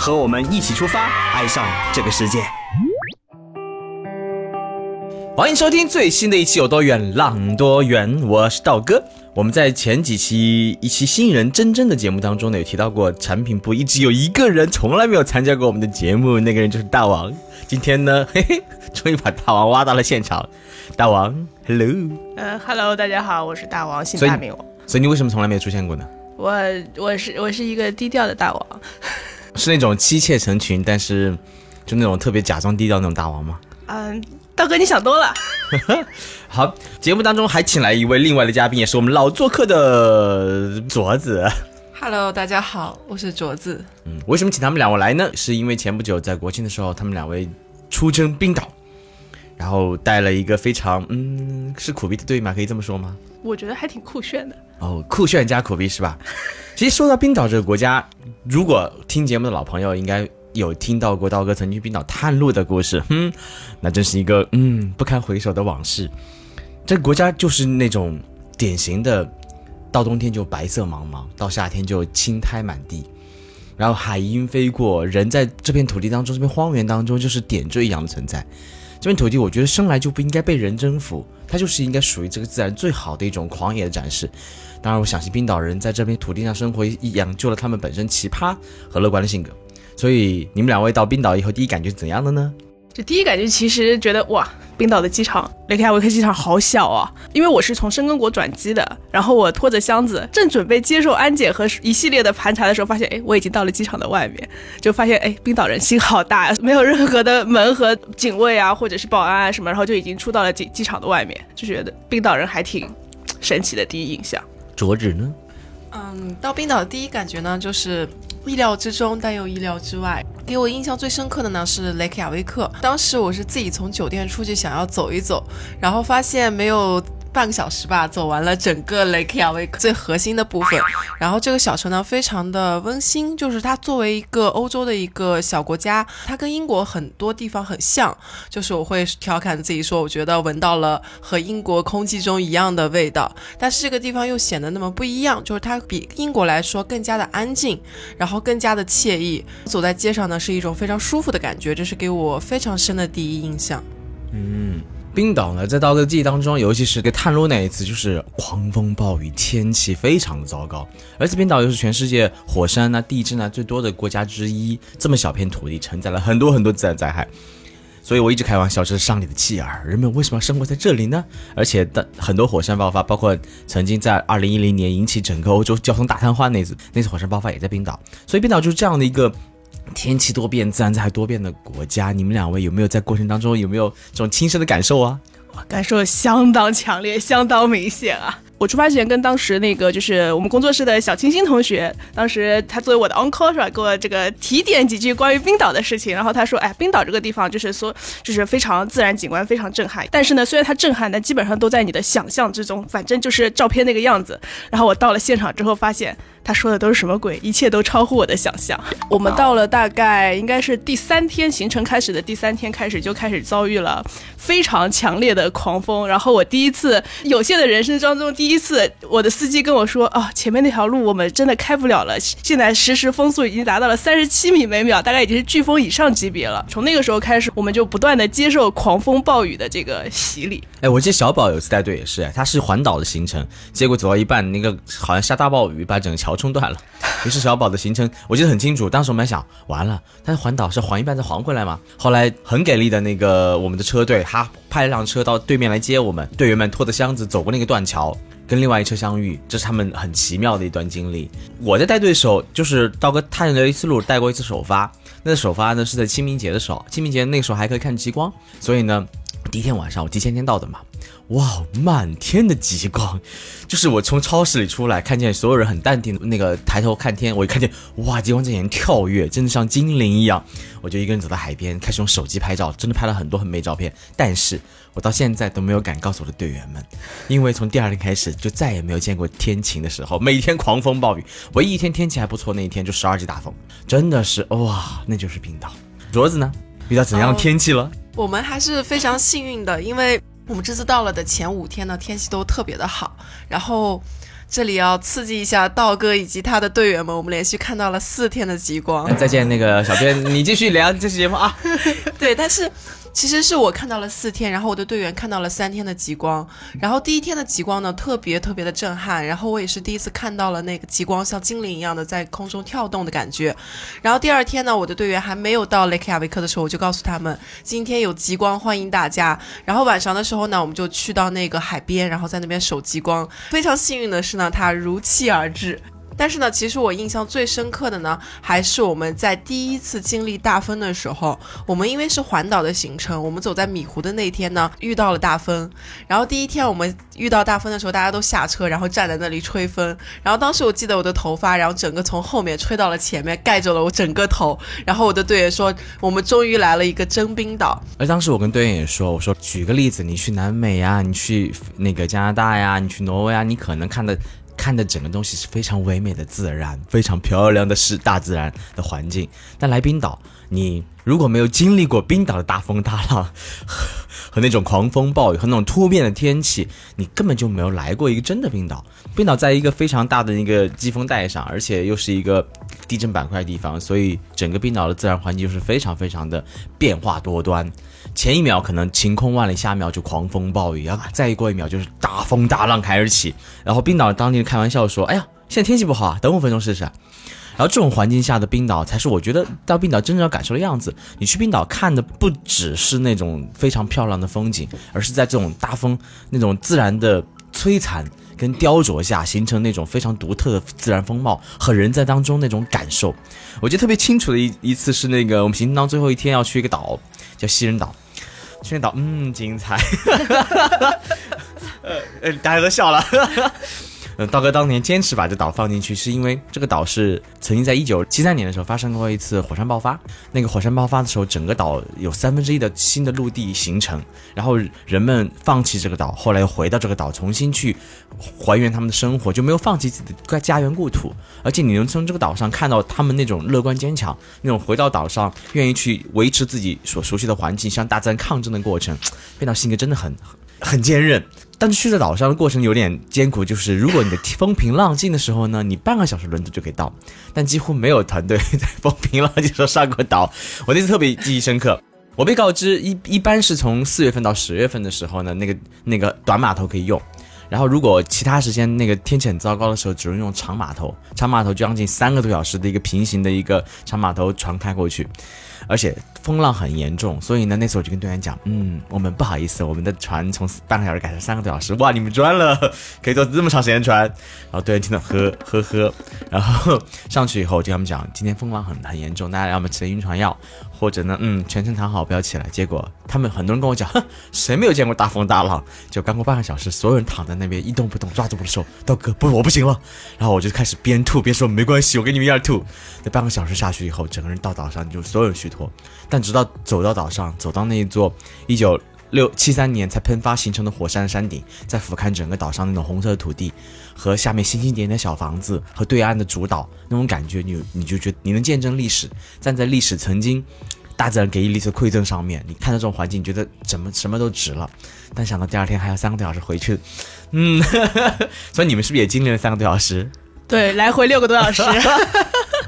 和我们一起出发，爱上这个世界。欢迎收听最新的一期有多远浪多远，我是道哥。我们在前几期一期新人真真的节目当中呢，有提到过产品部一直有一个人从来没有参加过我们的节目，那个人就是大王。今天呢，嘿 嘿，终于把大王挖到了现场。大王，hello，呃，hello，大家好，我是大王，姓大名王。所以你为什么从来没有出现过呢？我我是我是一个低调的大王，是那种妻妾成群，但是就那种特别假装低调那种大王吗？嗯。道哥，你想多了。好，节目当中还请来一位另外的嘉宾，也是我们老做客的镯子。Hello，大家好，我是镯子。嗯，为什么请他们两位来呢？是因为前不久在国庆的时候，他们两位出征冰岛，然后带了一个非常嗯是苦逼的队吗？可以这么说吗？我觉得还挺酷炫的。哦，酷炫加苦逼是吧？其实说到冰岛这个国家，如果听节目的老朋友应该。有听到过道哥曾经去冰岛探路的故事，哼，那真是一个嗯不堪回首的往事。这个国家就是那种典型的，到冬天就白色茫茫，到夏天就青苔满地，然后海鹰飞过，人在这片土地当中，这片荒原当中就是点缀一样的存在。这片土地，我觉得生来就不应该被人征服，它就是应该属于这个自然最好的一种狂野的展示。当然，我相信冰岛人在这片土地上生活，养就了他们本身奇葩和乐观的性格。所以你们两位到冰岛以后，第一感觉是怎样的呢？就第一感觉，其实觉得哇，冰岛的机场雷克雅维克机场好小啊！因为我是从申根国转机的，然后我拖着箱子，正准备接受安检和一系列的盘查的时候，发现哎，我已经到了机场的外面，就发现哎，冰岛人心好大，没有任何的门和警卫啊，或者是保安啊什么，然后就已经出到了机机场的外面，就觉得冰岛人还挺神奇的第一印象。所指呢？嗯，到冰岛的第一感觉呢，就是意料之中，但又意料之外。给我印象最深刻的呢是雷克雅未克。当时我是自己从酒店出去，想要走一走，然后发现没有。半个小时吧，走完了整个雷克雅未克最核心的部分。然后这个小城呢，非常的温馨，就是它作为一个欧洲的一个小国家，它跟英国很多地方很像。就是我会调侃自己说，我觉得闻到了和英国空气中一样的味道。但是这个地方又显得那么不一样，就是它比英国来说更加的安静，然后更加的惬意。走在街上呢，是一种非常舒服的感觉，这是给我非常深的第一印象。嗯。冰岛呢，在刀哥记忆当中，尤其是给探路那一次，就是狂风暴雨，天气非常的糟糕。而且冰岛又是全世界火山啊、地震啊最多的国家之一，这么小片土地承载了很多很多自然灾害。所以我一直开玩笑，这是上帝的弃儿。人们为什么要生活在这里呢？而且的很多火山爆发，包括曾经在二零一零年引起整个欧洲交通大瘫痪那次，那次火山爆发也在冰岛。所以冰岛就是这样的一个。天气多变、自然灾害多变的国家，你们两位有没有在过程当中有没有这种亲身的感受啊？我感受相当强烈，相当明显啊！我出发前跟当时那个就是我们工作室的小清新同学，当时他作为我的 uncle 是吧，给我这个提点几句关于冰岛的事情。然后他说，哎，冰岛这个地方就是说，就是非常自然景观非常震撼。但是呢，虽然它震撼，但基本上都在你的想象之中，反正就是照片那个样子。然后我到了现场之后发现。他说的都是什么鬼？一切都超乎我的想象。我们到了大概应该是第三天行程开始的第三天开始，就开始遭遇了非常强烈的狂风。然后我第一次有限的人生当中第一次，我的司机跟我说：“啊，前面那条路我们真的开不了了，现在实时风速已经达到了三十七米每秒，大概已经是飓风以上级别了。”从那个时候开始，我们就不断的接受狂风暴雨的这个洗礼。哎，我记得小宝有次带队也是，他是环岛的行程，结果走到一半，那个好像下大暴雨，把整个桥。冲断了，于是小宝的行程我记得很清楚。当时我们还想，完了，他环岛是环一半再还回来吗？后来很给力的那个我们的车队，他派了辆车到对面来接我们。队员们拖着箱子走过那个断桥，跟另外一车相遇，这是他们很奇妙的一段经历。我在带队的时候，就是道哥探了一次路，带过一次首发。那首发呢是在清明节的时候，清明节那时候还可以看极光，所以呢。第一天晚上我提前天到的嘛，哇，满天的极光，就是我从超市里出来，看见所有人很淡定的那个抬头看天，我一看见哇，极光在眼前跳跃，真的像精灵一样，我就一个人走到海边，开始用手机拍照，真的拍了很多很美照片，但是我到现在都没有敢告诉我的队员们，因为从第二天开始就再也没有见过天晴的时候，每天狂风暴雨，唯一一天天气还不错那一天就十二级大风，真的是哇，那就是冰岛。镯子呢？遇到怎样的天气了？我们还是非常幸运的，因为我们这次到了的前五天呢，天气都特别的好。然后这里要刺激一下道哥以及他的队员们，我们连续看到了四天的极光。再见，那个小编，你继续聊这期节目啊。对，但是。其实是我看到了四天，然后我的队员看到了三天的极光，然后第一天的极光呢特别特别的震撼，然后我也是第一次看到了那个极光像精灵一样的在空中跳动的感觉，然后第二天呢，我的队员还没有到雷克雅维克的时候，我就告诉他们今天有极光，欢迎大家。然后晚上的时候呢，我们就去到那个海边，然后在那边守极光。非常幸运的是呢，它如期而至。但是呢，其实我印象最深刻的呢，还是我们在第一次经历大风的时候，我们因为是环岛的行程，我们走在米湖的那天呢，遇到了大风。然后第一天我们遇到大风的时候，大家都下车，然后站在那里吹风。然后当时我记得我的头发，然后整个从后面吹到了前面，盖住了我整个头。然后我的队员说，我们终于来了一个真冰岛。而当时我跟队员也说，我说举个例子，你去南美呀，你去那个加拿大呀，你去挪威啊，你可能看的。看的整个东西是非常唯美的自然，非常漂亮的是大自然的环境。但来冰岛，你如果没有经历过冰岛的大风大浪 和那种狂风暴雨和那种突变的天气，你根本就没有来过一个真的冰岛。冰岛在一个非常大的一个季风带上，而且又是一个地震板块地方，所以整个冰岛的自然环境就是非常非常的变化多端。前一秒可能晴空万里，下一秒就狂风暴雨啊！再过一秒就是大风大浪开始起。然后冰岛当地人开玩笑说：“哎呀，现在天气不好啊，等五分钟试试。”然后这种环境下的冰岛才是我觉得到冰岛真正要感受的样子。你去冰岛看的不只是那种非常漂亮的风景，而是在这种大风、那种自然的摧残跟雕琢下，形成那种非常独特的自然风貌和人在当中那种感受。我记得特别清楚的一一次是那个我们行程当最后一天要去一个岛，叫西人岛。西人岛，嗯，精彩。呃，大家都笑了。道哥当年坚持把这岛放进去，是因为这个岛是曾经在一九七三年的时候发生过一次火山爆发。那个火山爆发的时候，整个岛有三分之一的新的陆地形成，然后人们放弃这个岛，后来又回到这个岛，重新去还原他们的生活，就没有放弃自己的家园故土。而且你能从这个岛上看到他们那种乐观坚强，那种回到岛上愿意去维持自己所熟悉的环境，向大自然抗争的过程。变岛性格真的很很坚韧。但是去在岛上的过程有点艰苦，就是如果你的风平浪静的时候呢，你半个小时轮子就可以到，但几乎没有团队在风平浪静时候上过岛。我那次特别记忆深刻，我被告知一一般是从四月份到十月份的时候呢，那个那个短码头可以用，然后如果其他时间那个天气很糟糕的时候，只能用长码头，长码头将近三个多小时的一个平行的一个长码头船开过去。而且风浪很严重，所以呢，那次我就跟队员讲，嗯，我们不好意思，我们的船从半个小时改成三个多小时。哇，你们赚了，可以坐这么长时间船。然后队员听到呵呵呵，然后上去以后就跟他们讲，今天风浪很很严重，大家要么吃晕船药，或者呢，嗯，全程躺好不要起来。结果他们很多人跟我讲，哼，谁没有见过大风大浪？就刚过半个小时，所有人躺在那边一动不动，抓住我的手，刀哥，不，我不行了。然后我就开始边吐边说，没关系，我跟你们一样吐。那半个小时下去以后，整个人到岛上就所有人虚脱。但直到走到岛上，走到那一座一九六七三年才喷发形成的火山山顶，再俯瞰整个岛上那种红色的土地，和下面星星点点的小房子，和对岸的主岛那种感觉，你你就觉你能见证历史，站在历史曾经大自然给予历史馈赠上面，你看到这种环境，你觉得怎么什么都值了。但想到第二天还要三个多小时回去，嗯，所以你们是不是也经历了三个多小时？对，来回六个多小时。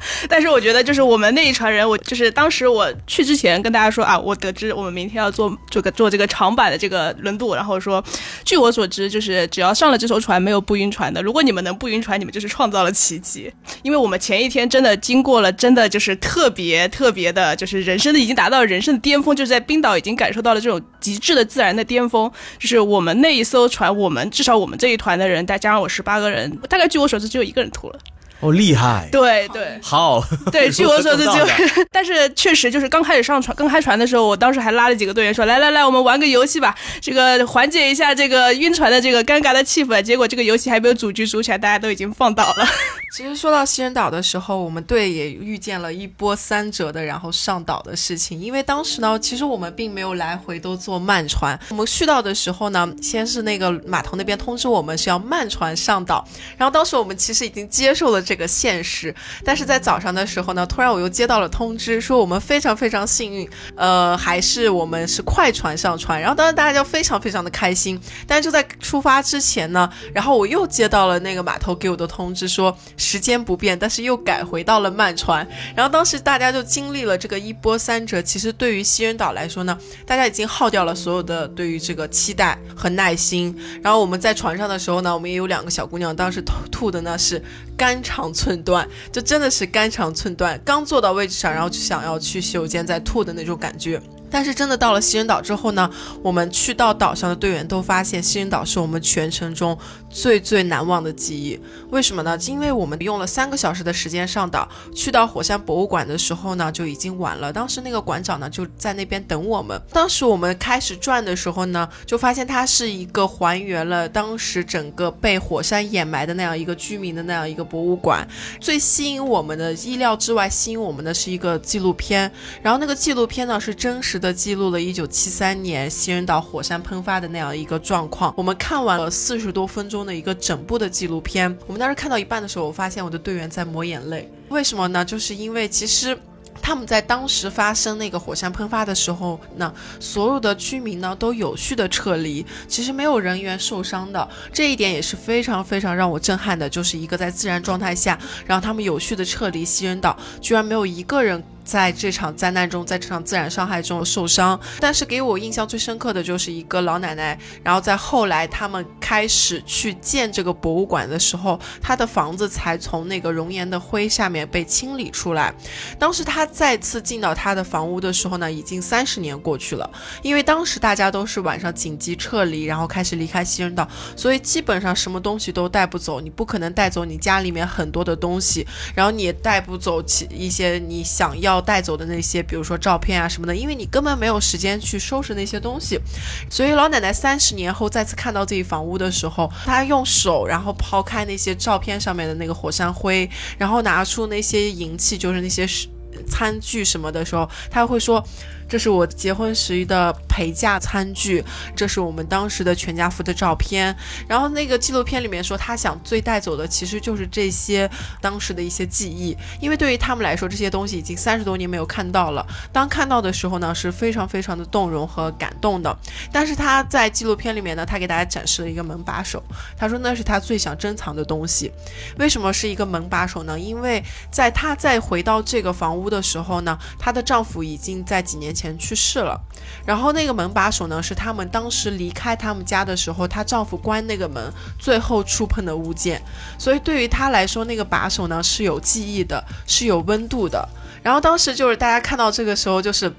但是我觉得，就是我们那一船人，我就是当时我去之前跟大家说啊，我得知我们明天要做这个做这个长板的这个轮渡，然后说，据我所知，就是只要上了这艘船，没有不晕船的。如果你们能不晕船，你们就是创造了奇迹。因为我们前一天真的经过了，真的就是特别特别的，就是人生的已经达到人生的巅峰，就是在冰岛已经感受到了这种极致的自然的巅峰。就是我们那一艘船，我们至少我们这一团的人，再加上我十八个人，大概据我所知，只有一个人吐了。哦，厉害，对对好，对，据我所知就如 何做到的，但是确实就是刚开始上船、刚开船的时候，我当时还拉了几个队员说，来来来，我们玩个游戏吧，这个缓解一下这个晕船的这个尴尬的气氛。结果这个游戏还没有组局组起来，大家都已经放倒了。其实说到西人岛的时候，我们队也遇见了一波三折的，然后上岛的事情。因为当时呢，其实我们并没有来回都坐慢船。我们续到的时候呢，先是那个码头那边通知我们是要慢船上岛，然后当时我们其实已经接受了这这个现实。但是在早上的时候呢，突然我又接到了通知，说我们非常非常幸运，呃，还是我们是快船上船。然后当时大家就非常非常的开心。但是就在出发之前呢，然后我又接到了那个码头给我的通知，说时间不变，但是又改回到了慢船。然后当时大家就经历了这个一波三折。其实对于西人岛来说呢，大家已经耗掉了所有的对于这个期待和耐心。然后我们在船上的时候呢，我们也有两个小姑娘，当时吐吐的呢是肝肠寸断，就真的是肝肠寸断，刚坐到位置上，然后就想要去洗手间再吐的那种感觉。但是真的到了西人岛之后呢，我们去到岛上的队员都发现，西人岛是我们全程中最最难忘的记忆。为什么呢？因为我们用了三个小时的时间上岛，去到火山博物馆的时候呢，就已经晚了。当时那个馆长呢就在那边等我们。当时我们开始转的时候呢，就发现它是一个还原了当时整个被火山掩埋的那样一个居民的那样一个博物馆。最吸引我们的意料之外，吸引我们的是一个纪录片。然后那个纪录片呢是真实的记录了1973年西人岛火山喷发的那样一个状况。我们看完了四十多分钟的一个整部的纪录片。我们当时看到一半的时候，我发现我的队员在抹眼泪。为什么呢？就是因为其实。他们在当时发生那个火山喷发的时候呢，所有的居民呢都有序的撤离，其实没有人员受伤的，这一点也是非常非常让我震撼的，就是一个在自然状态下，然后他们有序的撤离西人岛，居然没有一个人。在这场灾难中，在这场自然伤害中受伤，但是给我印象最深刻的就是一个老奶奶。然后在后来他们开始去建这个博物馆的时候，她的房子才从那个熔岩的灰下面被清理出来。当时她再次进到她的房屋的时候呢，已经三十年过去了。因为当时大家都是晚上紧急撤离，然后开始离开西人岛，所以基本上什么东西都带不走。你不可能带走你家里面很多的东西，然后你也带不走其一些你想要。要带走的那些，比如说照片啊什么的，因为你根本没有时间去收拾那些东西，所以老奶奶三十年后再次看到自己房屋的时候，她用手然后抛开那些照片上面的那个火山灰，然后拿出那些银器，就是那些餐具什么的时候，她会说。这是我结婚时的陪嫁餐具，这是我们当时的全家福的照片。然后那个纪录片里面说，他想最带走的其实就是这些当时的一些记忆，因为对于他们来说，这些东西已经三十多年没有看到了。当看到的时候呢，是非常非常的动容和感动的。但是他在纪录片里面呢，他给大家展示了一个门把手，他说那是他最想珍藏的东西。为什么是一个门把手呢？因为在他再回到这个房屋的时候呢，她的丈夫已经在几年前。前去世了，然后那个门把手呢，是他们当时离开他们家的时候，她丈夫关那个门最后触碰的物件，所以对于她来说，那个把手呢是有记忆的，是有温度的。然后当时就是大家看到这个时候，就是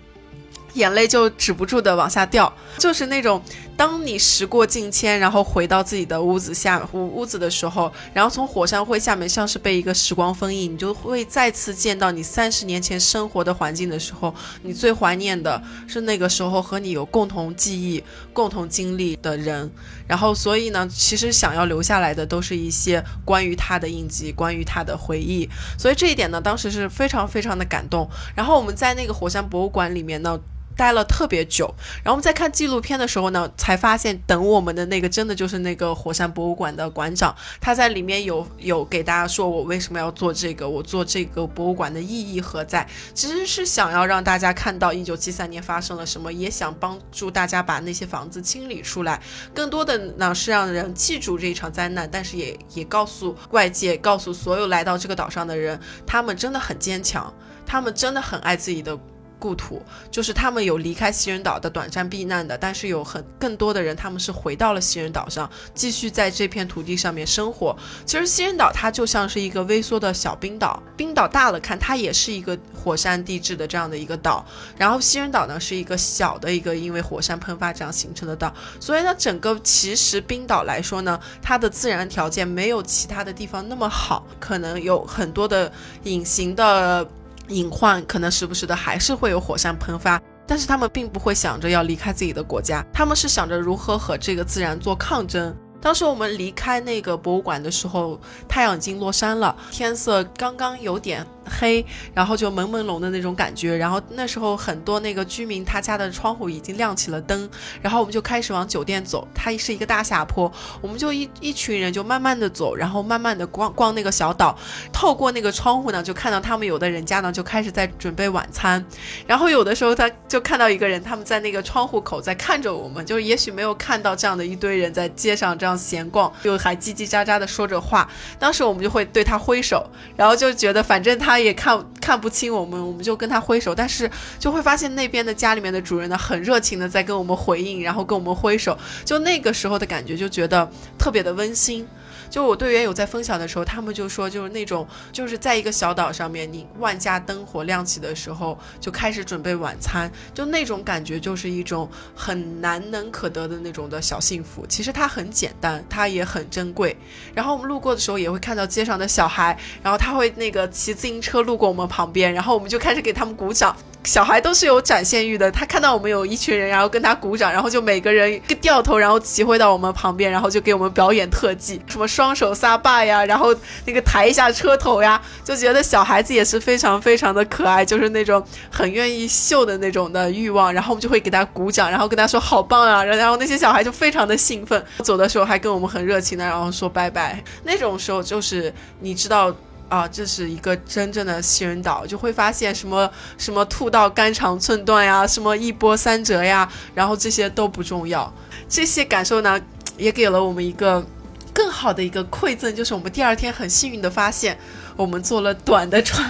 眼泪就止不住的往下掉，就是那种。当你时过境迁，然后回到自己的屋子下屋屋子的时候，然后从火山灰下面像是被一个时光封印，你就会再次见到你三十年前生活的环境的时候，你最怀念的是那个时候和你有共同记忆、共同经历的人。然后，所以呢，其实想要留下来的都是一些关于他的印记，关于他的回忆。所以这一点呢，当时是非常非常的感动。然后我们在那个火山博物馆里面呢。待了特别久，然后我们在看纪录片的时候呢，才发现等我们的那个真的就是那个火山博物馆的馆长，他在里面有有给大家说我为什么要做这个，我做这个博物馆的意义何在，其实是想要让大家看到一九七三年发生了什么，也想帮助大家把那些房子清理出来，更多的呢是让人记住这一场灾难，但是也也告诉外界，告诉所有来到这个岛上的人，他们真的很坚强，他们真的很爱自己的。故土，就是他们有离开西人岛的短暂避难的，但是有很更多的人他们是回到了西人岛上，继续在这片土地上面生活。其实西人岛它就像是一个微缩的小冰岛，冰岛大了看它也是一个火山地质的这样的一个岛，然后西人岛呢是一个小的一个因为火山喷发这样形成的岛，所以呢整个其实冰岛来说呢，它的自然条件没有其他的地方那么好，可能有很多的隐形的。隐患可能时不时的还是会有火山喷发，但是他们并不会想着要离开自己的国家，他们是想着如何和这个自然做抗争。当时我们离开那个博物馆的时候，太阳已经落山了，天色刚刚有点。黑，然后就朦朦胧的那种感觉，然后那时候很多那个居民他家的窗户已经亮起了灯，然后我们就开始往酒店走，它是一个大下坡，我们就一一群人就慢慢的走，然后慢慢的逛逛那个小岛，透过那个窗户呢，就看到他们有的人家呢就开始在准备晚餐，然后有的时候他就看到一个人，他们在那个窗户口在看着我们，就是也许没有看到这样的一堆人在街上这样闲逛，就还叽叽喳喳的说着话，当时我们就会对他挥手，然后就觉得反正他。他也看看不清我们，我们就跟他挥手，但是就会发现那边的家里面的主人呢，很热情的在跟我们回应，然后跟我们挥手，就那个时候的感觉就觉得特别的温馨。就我队员有在分享的时候，他们就说，就是那种就是在一个小岛上面，你万家灯火亮起的时候，就开始准备晚餐，就那种感觉就是一种很难能可得的那种的小幸福。其实它很简单，它也很珍贵。然后我们路过的时候，也会看到街上的小孩，然后他会那个骑自行车路过我们旁边，然后我们就开始给他们鼓掌。小孩都是有展现欲的，他看到我们有一群人，然后跟他鼓掌，然后就每个人一个掉头，然后骑回到我们旁边，然后就给我们表演特技，什么双手撒把呀，然后那个抬一下车头呀，就觉得小孩子也是非常非常的可爱，就是那种很愿意秀的那种的欲望，然后我们就会给他鼓掌，然后跟他说好棒啊，然后那些小孩就非常的兴奋，走的时候还跟我们很热情的，然后说拜拜，那种时候就是你知道。啊，这是一个真正的西人岛，就会发现什么什么吐到肝肠寸断呀，什么一波三折呀，然后这些都不重要。这些感受呢，也给了我们一个更好的一个馈赠，就是我们第二天很幸运的发现，我们坐了短的船。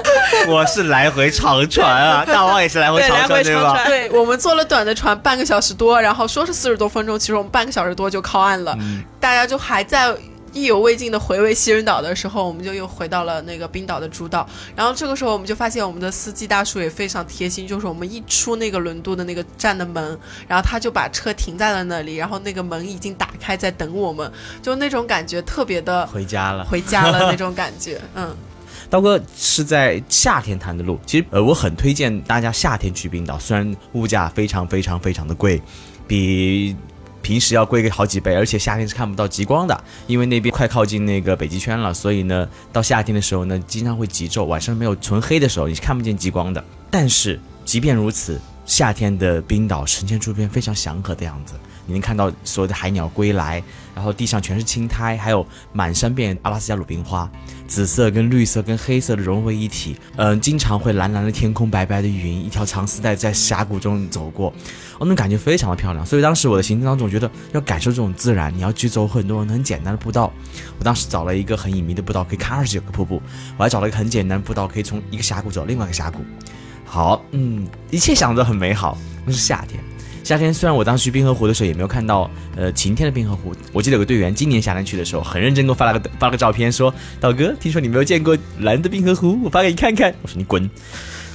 我是来回长船啊，大王也是来回长船对吧？对，我们坐了短的船，半个小时多，然后说是四十多分钟，其实我们半个小时多就靠岸了，大家就还在。意犹未尽的回味西人岛的时候，我们就又回到了那个冰岛的主岛。然后这个时候，我们就发现我们的司机大叔也非常贴心，就是我们一出那个轮渡的那个站的门，然后他就把车停在了那里，然后那个门已经打开在等我们，就那种感觉特别的回家了，回家了那 种感觉。嗯，刀哥是在夏天谈的路，其实呃我很推荐大家夏天去冰岛，虽然物价非常非常非常的贵，比。平时要贵个好几倍，而且夏天是看不到极光的，因为那边快靠近那个北极圈了，所以呢，到夏天的时候呢，经常会极昼，晚上没有纯黑的时候，你是看不见极光的。但是即便如此，夏天的冰岛呈现出一片非常祥和的样子。你能看到所有的海鸟归来，然后地上全是青苔，还有满山遍阿拉斯加鲁冰花，紫色跟绿色跟黑色的融为一体。嗯，经常会蓝蓝的天空，白白的云，一条长丝带在峡谷中走过，我那感觉非常的漂亮。所以当时我的行程当中，觉得要感受这种自然，你要去走很多很简单的步道。我当时找了一个很隐秘的步道，可以看二十九个瀑布。我还找了一个很简单的步道，可以从一个峡谷走另外一个峡谷。好，嗯，一切想着很美好。那是夏天。夏天虽然我当时去冰河湖的时候也没有看到呃晴天的冰河湖，我记得有个队员今年夏天去的时候很认真给我发了个发了个照片，说道哥，听说你没有见过蓝的冰河湖，我发给你看看。我说你滚，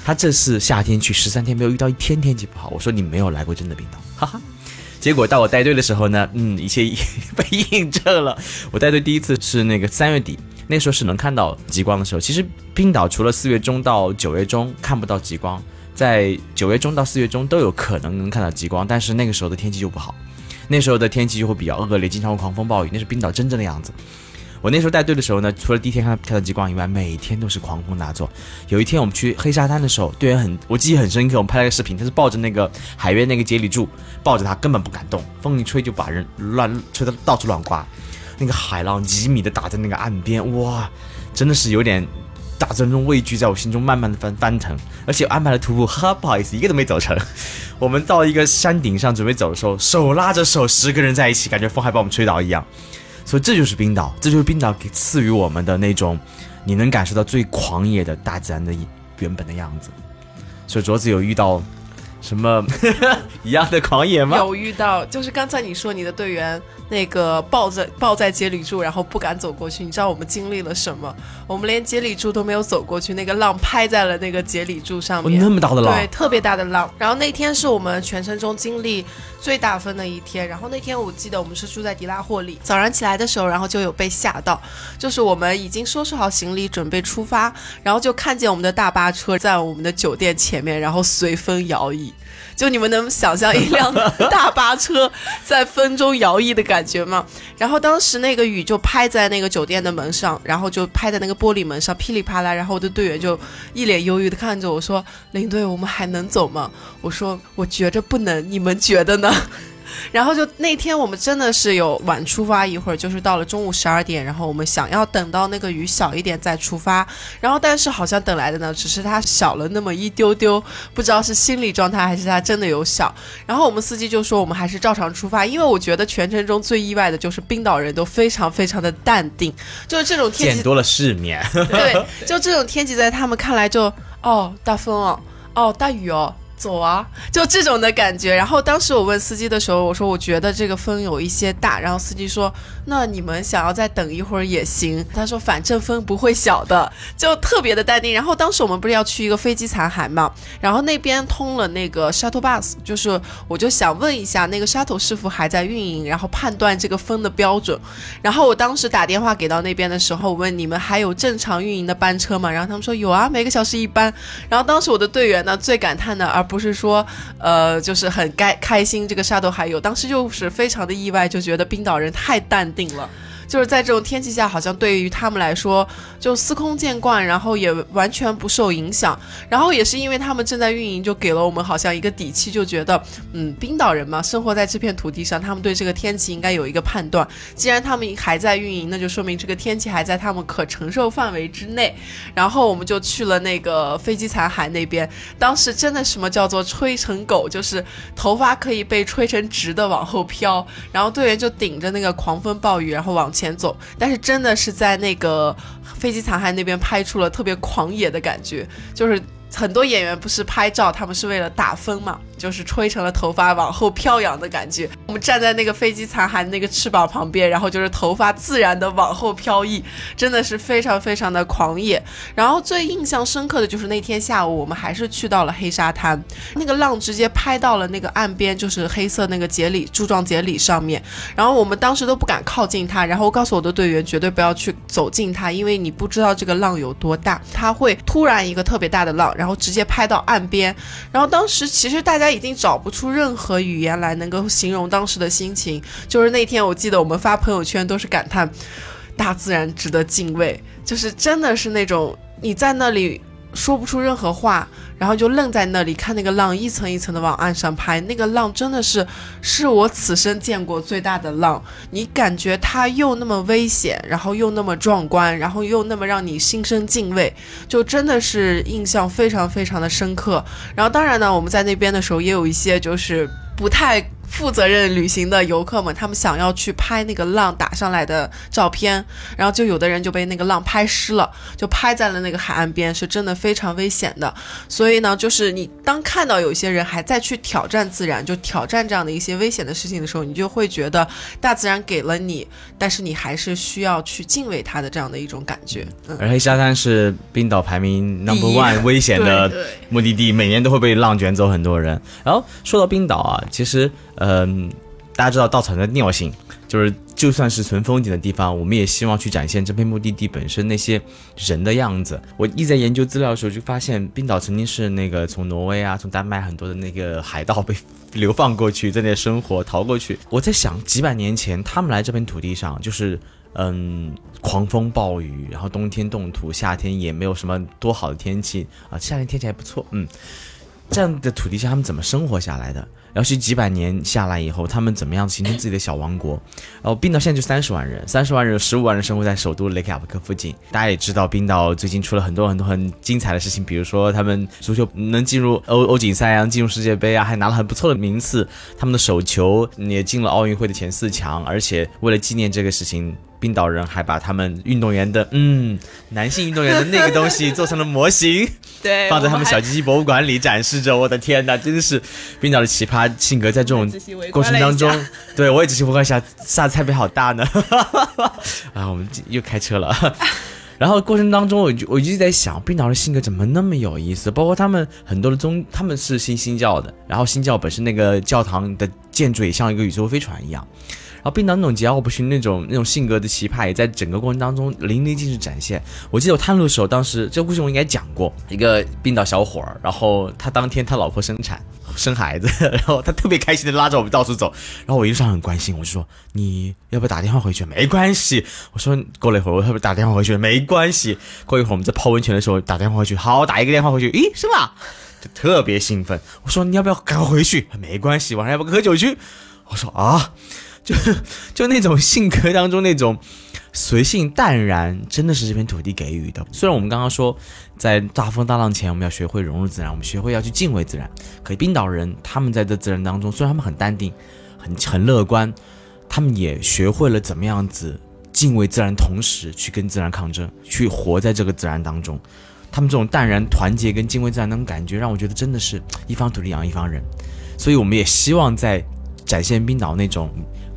他这是夏天去十三天没有遇到一天天气不好。我说你没有来过真的冰岛，哈哈。结果到我带队的时候呢，嗯，一切被印证了。我带队第一次是那个三月底，那时候是能看到极光的时候。其实冰岛除了四月中到九月中看不到极光。在九月中到四月中都有可能能看到极光，但是那个时候的天气就不好，那时候的天气就会比较恶劣，经常会狂风暴雨，那是冰岛真正的样子。我那时候带队的时候呢，除了第一天看到看到极光以外，每天都是狂风大作。有一天我们去黑沙滩的时候，队员很我记忆很深刻，我们拍了个视频，他是抱着那个海边那个接力柱，抱着它根本不敢动，风一吹就把人乱吹得到处乱刮，那个海浪几米的打在那个岸边，哇，真的是有点。大尊中畏惧，在我心中慢慢的翻翻腾，而且安排了徒步，哈，不好意思，一个都没走成。我们到一个山顶上准备走的时候，手拉着手，十个人在一起，感觉风还把我们吹倒一样。所以这就是冰岛，这就是冰岛给赐予我们的那种，你能感受到最狂野的大自然的原本的样子。所以卓子有遇到什么 一样的狂野吗？有遇到，就是刚才你说你的队员那个抱着抱在节里柱，然后不敢走过去。你知道我们经历了什么？我们连节里柱都没有走过去，那个浪拍在了那个节里柱上面，那么大的浪，对，特别大的浪。然后那天是我们全程中经历最大风的一天。然后那天我记得我们是住在迪拉霍里，早上起来的时候，然后就有被吓到，就是我们已经收拾好行李准备出发，然后就看见我们的大巴车在我们的酒店前面，然后随风摇曳。就你们能想象一辆 大巴车在风中摇曳的感觉吗？然后当时那个雨就拍在那个酒店的门上，然后就拍在那个玻璃门上，噼里啪啦。然后我的队员就一脸忧郁的看着我说：“领队，我们还能走吗？”我说：“我觉着不能，你们觉得呢？”然后就那天我们真的是有晚出发一会儿，就是到了中午十二点，然后我们想要等到那个雨小一点再出发，然后但是好像等来的呢，只是它小了那么一丢丢，不知道是心理状态还是它真的有小。然后我们司机就说我们还是照常出发，因为我觉得全程中最意外的就是冰岛人都非常非常的淡定，就是这种天气见多了世面，对，就这种天气在他们看来就哦大风哦，哦大雨哦。走啊，就这种的感觉。然后当时我问司机的时候，我说我觉得这个风有一些大。然后司机说，那你们想要再等一会儿也行。他说反正风不会小的，就特别的淡定。然后当时我们不是要去一个飞机残骸嘛，然后那边通了那个 shuttle bus，就是我就想问一下那个 shuttle 是否还在运营，然后判断这个风的标准。然后我当时打电话给到那边的时候，我问你们还有正常运营的班车吗？然后他们说有啊，每个小时一班。然后当时我的队员呢最感叹的，而不是说，呃，就是很该开心，这个沙头还有，当时就是非常的意外，就觉得冰岛人太淡定了。就是在这种天气下，好像对于他们来说就司空见惯，然后也完全不受影响。然后也是因为他们正在运营，就给了我们好像一个底气，就觉得，嗯，冰岛人嘛，生活在这片土地上，他们对这个天气应该有一个判断。既然他们还在运营，那就说明这个天气还在他们可承受范围之内。然后我们就去了那个飞机残骸那边，当时真的什么叫做吹成狗，就是头发可以被吹成直的往后飘，然后队员就顶着那个狂风暴雨，然后往前。前走，但是真的是在那个飞机残骸那边拍出了特别狂野的感觉，就是很多演员不是拍照，他们是为了打分嘛。就是吹成了头发往后飘扬的感觉。我们站在那个飞机残骸那个翅膀旁边，然后就是头发自然的往后飘逸，真的是非常非常的狂野。然后最印象深刻的就是那天下午，我们还是去到了黑沙滩，那个浪直接拍到了那个岸边，就是黑色那个节里柱状节理上面。然后我们当时都不敢靠近它，然后告诉我的队员绝对不要去走近它，因为你不知道这个浪有多大，它会突然一个特别大的浪，然后直接拍到岸边。然后当时其实大家。已经找不出任何语言来能够形容当时的心情。就是那天，我记得我们发朋友圈都是感叹，大自然值得敬畏。就是真的是那种你在那里说不出任何话。然后就愣在那里看那个浪一层一层的往岸上拍，那个浪真的是是我此生见过最大的浪。你感觉它又那么危险，然后又那么壮观，然后又那么让你心生敬畏，就真的是印象非常非常的深刻。然后当然呢，我们在那边的时候也有一些就是不太。负责任旅行的游客们，他们想要去拍那个浪打上来的照片，然后就有的人就被那个浪拍湿了，就拍在了那个海岸边，是真的非常危险的。所以呢，就是你当看到有些人还在去挑战自然，就挑战这样的一些危险的事情的时候，你就会觉得大自然给了你，但是你还是需要去敬畏它的这样的一种感觉。而黑沙滩是冰岛排名 number one 危险的目的地，每年都会被浪卷走很多人。然后说到冰岛啊，其实。嗯，大家知道稻草人的尿性，就是就算是纯风景的地方，我们也希望去展现这片目的地本身那些人的样子。我一在研究资料的时候，就发现冰岛曾经是那个从挪威啊、从丹麦很多的那个海盗被流放过去，在那生活逃过去。我在想，几百年前他们来这片土地上，就是嗯，狂风暴雨，然后冬天冻土，夏天也没有什么多好的天气啊，夏天天气还不错，嗯，这样的土地上他们怎么生活下来的？然后是几百年下来以后，他们怎么样形成自己的小王国？然后冰岛现在就三十万人，三十万人有十五万人生活在首都雷克雅未克附近。大家也知道，冰岛最近出了很多很多很精彩的事情，比如说他们足球能进入欧欧锦赛啊，进入世界杯啊，还拿了很不错的名次。他们的手球也进了奥运会的前四强，而且为了纪念这个事情。冰岛人还把他们运动员的嗯男性运动员的那个东西做成了模型，对，放在他们小鸡鸡博物馆里展示着。我的天哪，真的是冰岛的奇葩性格，在这种过程当中下，对我也仔细围观一下，下菜杯好大呢。啊，我们又开车了。然后过程当中，我就我一直在想，冰岛的性格怎么那么有意思？包括他们很多的宗，他们是信新教的，然后新教本身那个教堂的建筑也像一个宇宙飞船一样。然后冰岛那种桀骜不驯那种那种性格的奇葩，也在整个过程当中淋漓尽致展现。我记得我探路的时候，当时这个故事我应该讲过，一个冰岛小伙儿，然后他当天他老婆生产生孩子，然后他特别开心的拉着我们到处走，然后我一路上很关心，我就说你要不要打电话回去？没关系，我说过了一会儿我要不要打电话回去？没关系，过一会儿我们在泡温泉的时候打电话回去，好，打一个电话回去，咦，生了，就特别兴奋。我说你要不要赶快回去？没关系，晚上要不要喝酒去？我说啊。就 就那种性格当中那种随性淡然，真的是这片土地给予的。虽然我们刚刚说，在大风大浪前，我们要学会融入自然，我们学会要去敬畏自然。可冰岛人他们在这自然当中，虽然他们很淡定，很很乐观，他们也学会了怎么样子敬畏自然，同时去跟自然抗争，去活在这个自然当中。他们这种淡然、团结跟敬畏自然那种感觉，让我觉得真的是一方土地养一方人。所以我们也希望在展现冰岛那种。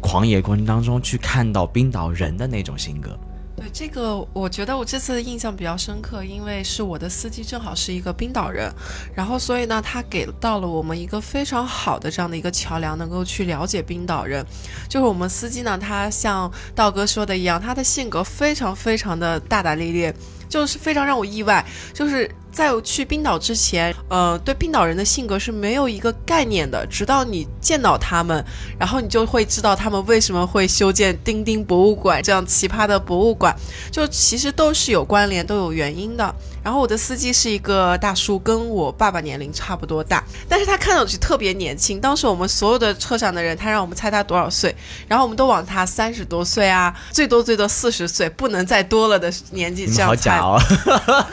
狂野过程当中去看到冰岛人的那种性格。对这个，我觉得我这次的印象比较深刻，因为是我的司机正好是一个冰岛人，然后所以呢，他给到了我们一个非常好的这样的一个桥梁，能够去了解冰岛人。就是我们司机呢，他像道哥说的一样，他的性格非常非常的大大咧咧，就是非常让我意外，就是。在我去冰岛之前，呃，对冰岛人的性格是没有一个概念的，直到你见到他们，然后你就会知道他们为什么会修建丁丁博物馆这样奇葩的博物馆，就其实都是有关联、都有原因的。然后我的司机是一个大叔，跟我爸爸年龄差不多大，但是他看上去特别年轻。当时我们所有的车上的人，他让我们猜他多少岁，然后我们都往他三十多岁啊，最多最多四十岁，不能再多了的年纪这样猜。好假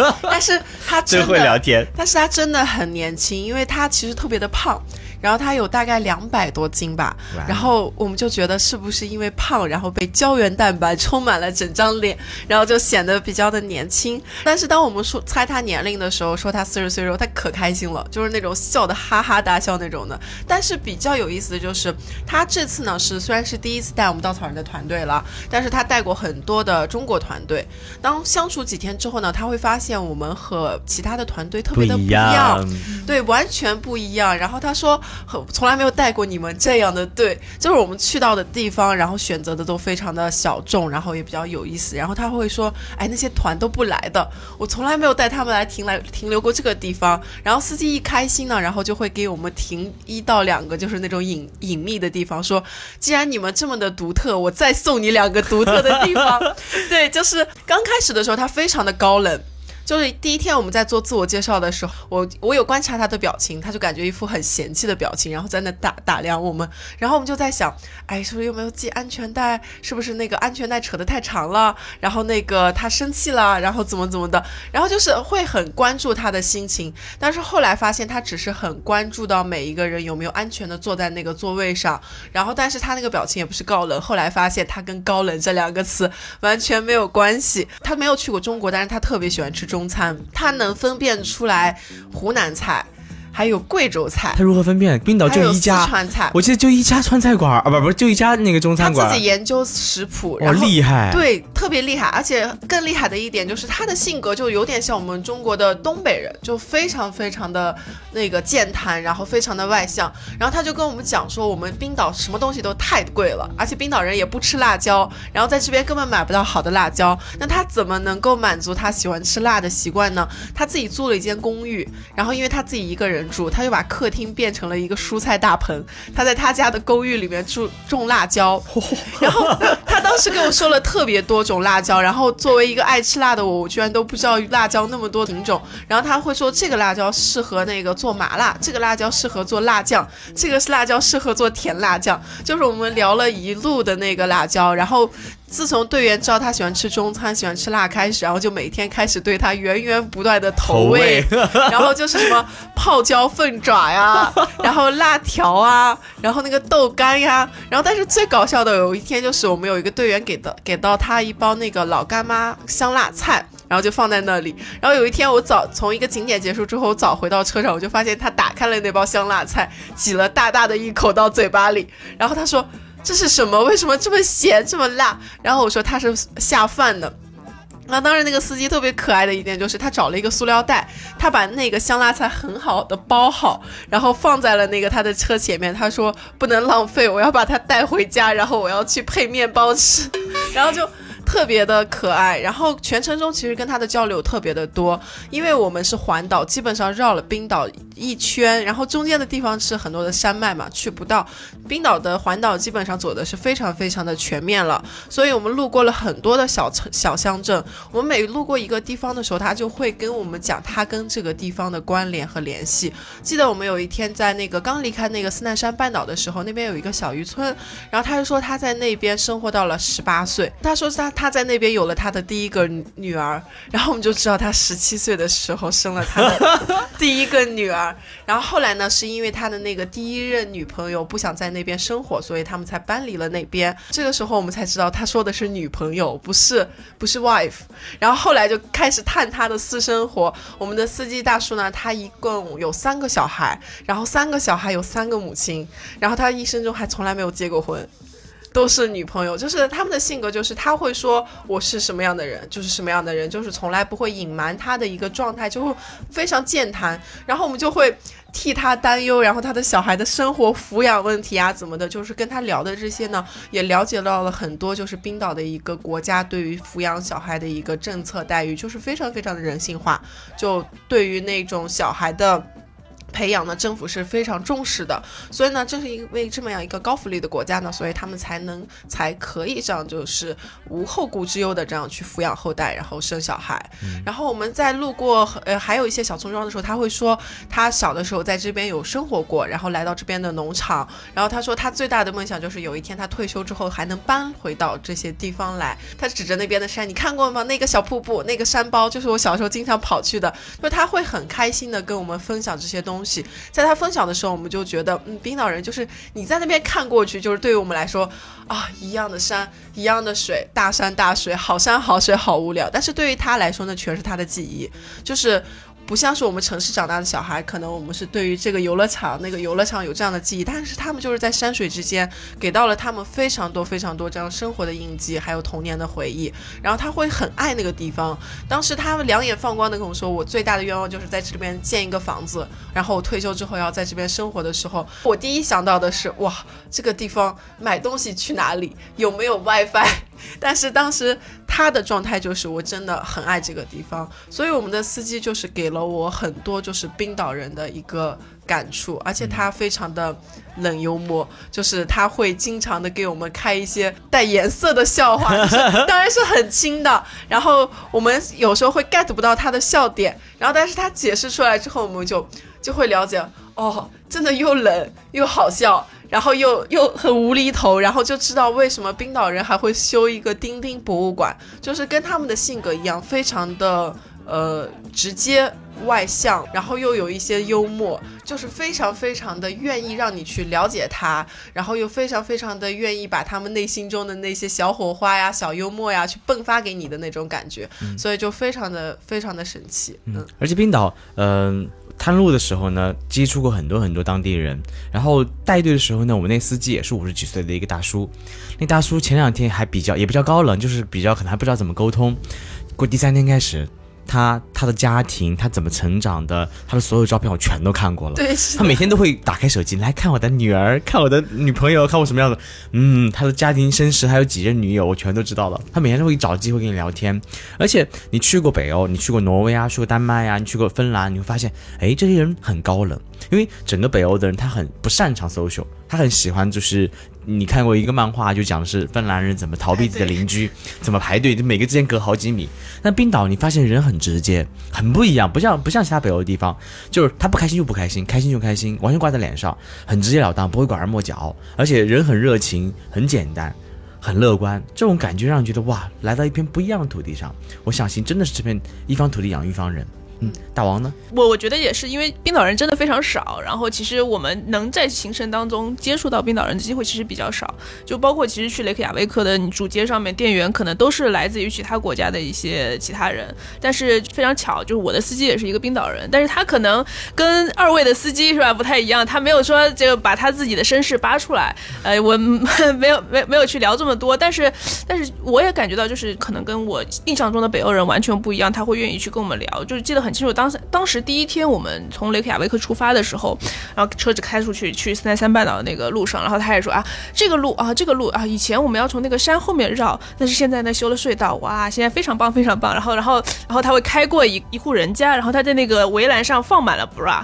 哦！但是他真的会聊天，但是他真的很年轻，因为他其实特别的胖。然后他有大概两百多斤吧，然后我们就觉得是不是因为胖，然后被胶原蛋白充满了整张脸，然后就显得比较的年轻。但是当我们说猜他年龄的时候，说他四十岁的时候，他可开心了，就是那种笑的哈哈大笑那种的。但是比较有意思的就是，他这次呢是虽然是第一次带我们稻草人的团队了，但是他带过很多的中国团队。当相处几天之后呢，他会发现我们和其他的团队特别的不一样，对，完全不一样。然后他说。从来没有带过你们这样的队，就是我们去到的地方，然后选择的都非常的小众，然后也比较有意思。然后他会说：“哎，那些团都不来的，我从来没有带他们来停来停留过这个地方。”然后司机一开心呢，然后就会给我们停一到两个，就是那种隐隐秘的地方，说：“既然你们这么的独特，我再送你两个独特的地方。”对，就是刚开始的时候，他非常的高冷。就是第一天我们在做自我介绍的时候，我我有观察他的表情，他就感觉一副很嫌弃的表情，然后在那打打量我们，然后我们就在想，哎，是不是又没有系安全带？是不是那个安全带扯得太长了？然后那个他生气了，然后怎么怎么的？然后就是会很关注他的心情，但是后来发现他只是很关注到每一个人有没有安全的坐在那个座位上，然后但是他那个表情也不是高冷，后来发现他跟高冷这两个词完全没有关系。他没有去过中国，但是他特别喜欢吃中。中餐，他能分辨出来湖南菜。还有贵州菜，他如何分辨？冰岛就一家川菜，我记得就一家川菜馆啊，不不是就一家那个中餐馆。他自己研究食谱，哇，厉害！对，特别厉害。而且更厉害的一点就是他的性格就有点像我们中国的东北人，就非常非常的那个健谈，然后非常的外向。然后他就跟我们讲说，我们冰岛什么东西都太贵了，而且冰岛人也不吃辣椒，然后在这边根本买不到好的辣椒。那他怎么能够满足他喜欢吃辣的习惯呢？他自己租了一间公寓，然后因为他自己一个人。住，他就把客厅变成了一个蔬菜大棚。他在他家的公寓里面种种辣椒，然后他当时跟我说了特别多种辣椒。然后作为一个爱吃辣的我，我居然都不知道辣椒那么多品种。然后他会说这个辣椒适合那个做麻辣，这个辣椒适合做辣酱，这个是辣椒适合做甜辣酱。就是我们聊了一路的那个辣椒，然后。自从队员知道他喜欢吃中餐、喜欢吃辣开始，然后就每天开始对他源源不断的投喂，然后就是什么泡椒凤爪呀，然后辣条啊，然后那个豆干呀，然后但是最搞笑的有一天就是我们有一个队员给的给到他一包那个老干妈香辣菜。然后就放在那里。然后有一天，我早从一个景点结束之后，我早回到车上，我就发现他打开了那包香辣菜，挤了大大的一口到嘴巴里。然后他说：“这是什么？为什么这么咸，这么辣？”然后我说：“他是下饭的。”那当时，那个司机特别可爱的一点就是，他找了一个塑料袋，他把那个香辣菜很好的包好，然后放在了那个他的车前面。他说：“不能浪费，我要把它带回家，然后我要去配面包吃。”然后就。特别的可爱，然后全程中其实跟他的交流特别的多，因为我们是环岛，基本上绕了冰岛一圈，然后中间的地方是很多的山脉嘛，去不到。冰岛的环岛基本上走的是非常非常的全面了，所以我们路过了很多的小城小乡镇。我们每路过一个地方的时候，他就会跟我们讲他跟这个地方的关联和联系。记得我们有一天在那个刚离开那个斯奈山半岛的时候，那边有一个小渔村，然后他就说他在那边生活到了十八岁，他说他。他在那边有了他的第一个女儿，然后我们就知道他十七岁的时候生了他的 第一个女儿。然后后来呢，是因为他的那个第一任女朋友不想在那边生活，所以他们才搬离了那边。这个时候我们才知道他说的是女朋友，不是不是 wife。然后后来就开始探他的私生活。我们的司机大叔呢，他一共有三个小孩，然后三个小孩有三个母亲，然后他一生中还从来没有结过婚。都是女朋友，就是他们的性格，就是他会说我是什么样的人，就是什么样的人，就是从来不会隐瞒他的一个状态，就会非常健谈。然后我们就会替他担忧，然后他的小孩的生活抚养问题啊，怎么的，就是跟他聊的这些呢，也了解到了很多，就是冰岛的一个国家对于抚养小孩的一个政策待遇，就是非常非常的人性化，就对于那种小孩的。培养呢，政府是非常重视的，所以呢，正是因为这么样一个高福利的国家呢，所以他们才能才可以这样，就是无后顾之忧的这样去抚养后代，然后生小孩。然后我们在路过呃还有一些小村庄的时候，他会说他小的时候在这边有生活过，然后来到这边的农场，然后他说他最大的梦想就是有一天他退休之后还能搬回到这些地方来。他指着那边的山，你看过吗？那个小瀑布，那个山包，就是我小时候经常跑去的。就他会很开心的跟我们分享这些东西。东西，在他分享的时候，我们就觉得，嗯，冰岛人就是你在那边看过去，就是对于我们来说，啊，一样的山，一样的水，大山大水，好山好水，好无聊。但是对于他来说那，全是他的记忆，就是。不像是我们城市长大的小孩，可能我们是对于这个游乐场、那个游乐场有这样的记忆，但是他们就是在山水之间给到了他们非常多、非常多这样生活的印记，还有童年的回忆。然后他会很爱那个地方。当时他们两眼放光的跟我说：“我最大的愿望就是在这边建一个房子，然后我退休之后要在这边生活的时候，我第一想到的是：哇，这个地方买东西去哪里？有没有 WiFi？” 但是当时他的状态就是我真的很爱这个地方，所以我们的司机就是给了我很多就是冰岛人的一个感触，而且他非常的冷幽默，就是他会经常的给我们开一些带颜色的笑话，当然是很轻的，然后我们有时候会 get 不到他的笑点，然后但是他解释出来之后，我们就就会了解，哦，真的又冷又好笑。然后又又很无厘头，然后就知道为什么冰岛人还会修一个丁丁博物馆，就是跟他们的性格一样，非常的呃直接外向，然后又有一些幽默，就是非常非常的愿意让你去了解他，然后又非常非常的愿意把他们内心中的那些小火花呀、小幽默呀去迸发给你的那种感觉，所以就非常的非常的神奇。嗯，而且冰岛，嗯。探路的时候呢，接触过很多很多当地人，然后带队的时候呢，我们那司机也是五十几岁的一个大叔，那大叔前两天还比较也比较高冷，就是比较可能还不知道怎么沟通，过第三天开始。他他的家庭，他怎么成长的，他的所有照片我全都看过了。对，他每天都会打开手机来看我的女儿，看我的女朋友，看我什么样的。嗯，他的家庭身世，还有几任女友，我全都知道了。他每天都会找机会跟你聊天。而且你去过北欧，你去过挪威啊，去过丹麦啊，你去过芬兰，你会发现，哎，这些人很高冷，因为整个北欧的人他很不擅长 social，他很喜欢就是。你看过一个漫画，就讲的是芬兰人怎么逃避自己的邻居，怎么排队，就每个之间隔好几米。那冰岛，你发现人很直接，很不一样，不像不像其他北欧的地方，就是他不开心就不开心，开心就开心，完全挂在脸上，很直截了当，不会拐弯抹角，而且人很热情，很简单。很乐观，这种感觉让人觉得哇，来到一片不一样的土地上。我相信真的是这片一方土地养育一方人。嗯，大王呢？我我觉得也是，因为冰岛人真的非常少，然后其实我们能在行程当中接触到冰岛人的机会其实比较少，就包括其实去雷克雅未克的主街上面，店员可能都是来自于其他国家的一些其他人，但是非常巧，就是我的司机也是一个冰岛人，但是他可能跟二位的司机是吧不太一样，他没有说这个把他自己的身世扒出来，呃，我 没有没没有去聊这么多，但是但是我也感觉到就是可能跟我印象中的北欧人完全不一样，他会愿意去跟我们聊，就是记得很。很清楚，当时当时第一天我们从雷克雅未克出发的时候，然后车子开出去去斯奈山半岛的那个路上，然后他也说啊，这个路啊，这个路啊，以前我们要从那个山后面绕，但是现在呢修了隧道，哇，现在非常棒，非常棒。然后然后然后他会开过一一户人家，然后他在那个围栏上放满了 bra，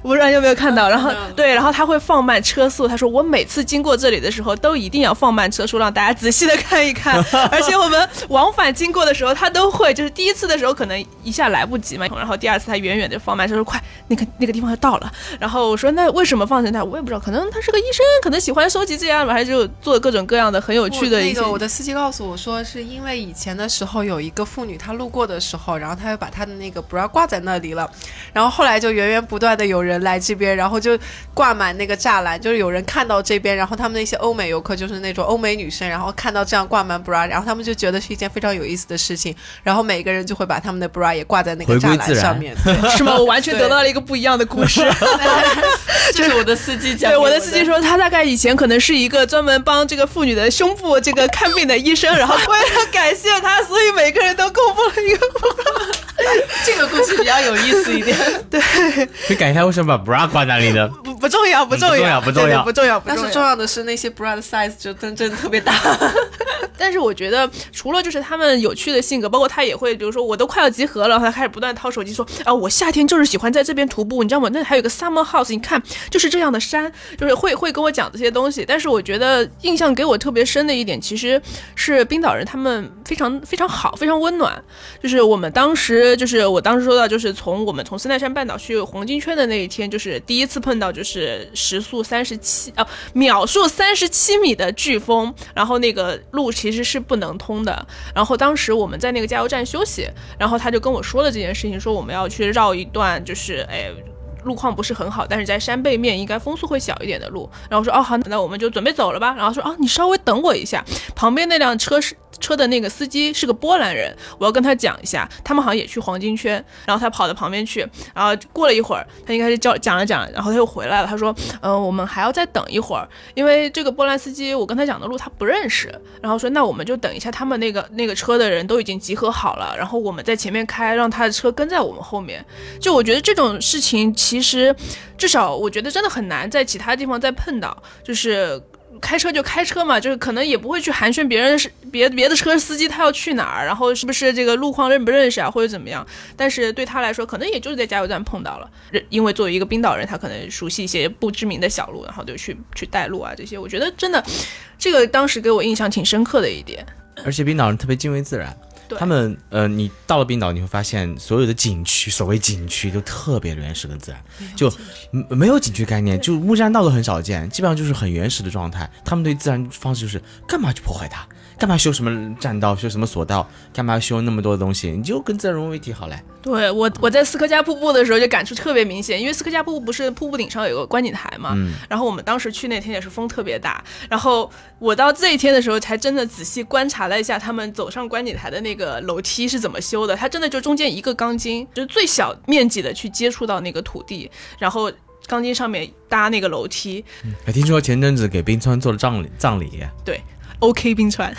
不知道有没有看到？然后对，然后他会放慢车速，他说我每次经过这里的时候都一定要放慢车速，让大家仔细的看一看。而且我们往返经过的时候，他都会，就是第一次的时候可能一下来不及嘛。然后第二次他远远的放慢，说快，那个那个地方要到了。然后我说那为什么放成那？我也不知道，可能他是个医生，可能喜欢收集这样吧，还是就做各种各样的很有趣的一些。那个我的司机告诉我说，是因为以前的时候有一个妇女她路过的时候，然后她就把她的那个 bra 挂在那里了，然后后来就源源不断的有人来这边，然后就挂满那个栅栏，就是有人看到这边，然后他们那些欧美游客就是那种欧美女生，然后看到这样挂满 bra，然后他们就觉得是一件非常有意思的事情，然后每个人就会把他们的 bra 也挂在那个栅栏上面。是吗？我完全得到了一个不一样的故事。这是我的司机讲。对，我的司机说，他大概以前可能是一个专门帮这个妇女的胸部这个看病的医生，然后为了感谢他，所以每个人都公布了一个。这个故事比较有意思一点。对，可以改一下为什么把 bra 挂那里呢？不不重要，不重要，不重要，不重要。但是重要的是那些 bra 的 size 就真真的特别大。但是我觉得，除了就是他们有趣的性格，包括他也会，比如说我都快要集合了，他开始不断掏手机说啊，我夏天就是喜欢在这边徒步，你知道吗？那还有个 summer house，你看就是这样的山，就是会会跟我讲这些东西。但是我觉得印象给我特别深的一点，其实是冰岛人他们非常非常好，非常温暖。就是我们当时就是我当时说到，就是从我们从斯奈山半岛去黄金圈的那一天，就是第一次碰到就是时速三十七啊秒速三十七米的飓风，然后那个路其实其实是不能通的。然后当时我们在那个加油站休息，然后他就跟我说了这件事情，说我们要去绕一段，就是哎。路况不是很好，但是在山背面应该风速会小一点的路。然后说哦好，那我们就准备走了吧。然后说啊，你稍微等我一下，旁边那辆车是。车的那个司机是个波兰人，我要跟他讲一下，他们好像也去黄金圈，然后他跑到旁边去，然后过了一会儿，他应该是叫讲了讲，然后他又回来了，他说，嗯，我们还要再等一会儿，因为这个波兰司机我跟他讲的路他不认识，然后说那我们就等一下，他们那个那个车的人都已经集合好了，然后我们在前面开，让他的车跟在我们后面，就我觉得这种事情其实至少我觉得真的很难在其他地方再碰到，就是。开车就开车嘛，就是可能也不会去寒暄别人是别别的车司机他要去哪儿，然后是不是这个路况认不认识啊，或者怎么样？但是对他来说，可能也就是在加油站碰到了，因为作为一个冰岛人，他可能熟悉一些不知名的小路，然后就去去带路啊这些。我觉得真的，这个当时给我印象挺深刻的一点。而且冰岛人特别敬畏自然。他们呃，你到了冰岛，你会发现所有的景区，所谓景区都特别原始跟自然，就没有景区概念，就木栈道都很少见，基本上就是很原始的状态。他们对自然方式就是干嘛去破坏它？干嘛修什么栈道，修什么索道？干嘛要修那么多的东西？你就跟自然融为一体好嘞。对我，我在斯科加瀑布的时候就感触特别明显，因为斯科加瀑布不是瀑布顶上有个观景台嘛。嗯。然后我们当时去那天也是风特别大，然后我到这一天的时候才真的仔细观察了一下他们走上观景台的那个楼梯是怎么修的。它真的就中间一个钢筋，就是最小面积的去接触到那个土地，然后钢筋上面搭那个楼梯。还听说前阵子给冰川做了葬礼，葬礼。对。OK 冰川，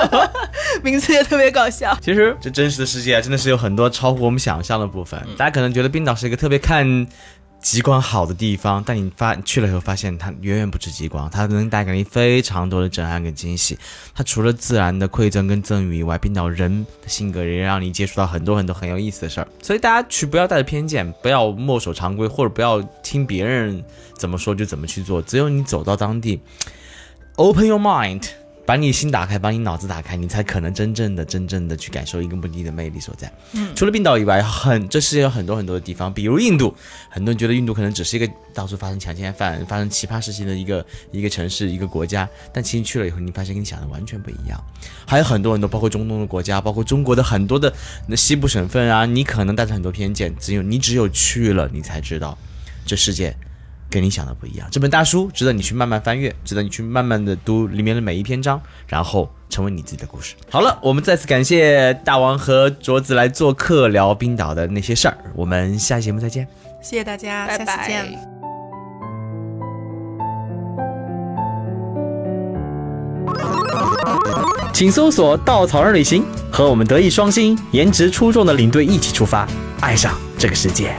名字也特别搞笑。其实这真实的世界啊真的是有很多超乎我们想象的部分。大家可能觉得冰岛是一个特别看极光好的地方，但你发去了以后发现它远远不止极光，它能带给你非常多的震撼跟惊喜。它除了自然的馈赠跟赠予以外，冰岛人的性格也让你接触到很多很多很有意思的事儿。所以大家去不要带着偏见，不要墨守常规，或者不要听别人怎么说就怎么去做。只有你走到当地，Open your mind。把你心打开，把你脑子打开，你才可能真正的、真正的去感受一个目的地的魅力所在。嗯，除了冰岛以外，很这世界有很多很多的地方，比如印度，很多人觉得印度可能只是一个到处发生强奸犯、发生奇葩事情的一个一个城市、一个国家，但其实去了以后，你发现跟你想的完全不一样。还有很多很多，包括中东的国家，包括中国的很多的那西部省份啊，你可能带着很多偏见，只有你只有去了，你才知道这世界。跟你想的不一样，这本大书值得你去慢慢翻阅，值得你去慢慢的读里面的每一篇章，然后成为你自己的故事。好了，我们再次感谢大王和卓子来做客聊冰岛的那些事儿，我们下期节目再见。谢谢大家，拜下次见。拜。请搜索“稻草人旅行”，和我们德艺双馨、颜值出众的领队一起出发，爱上这个世界。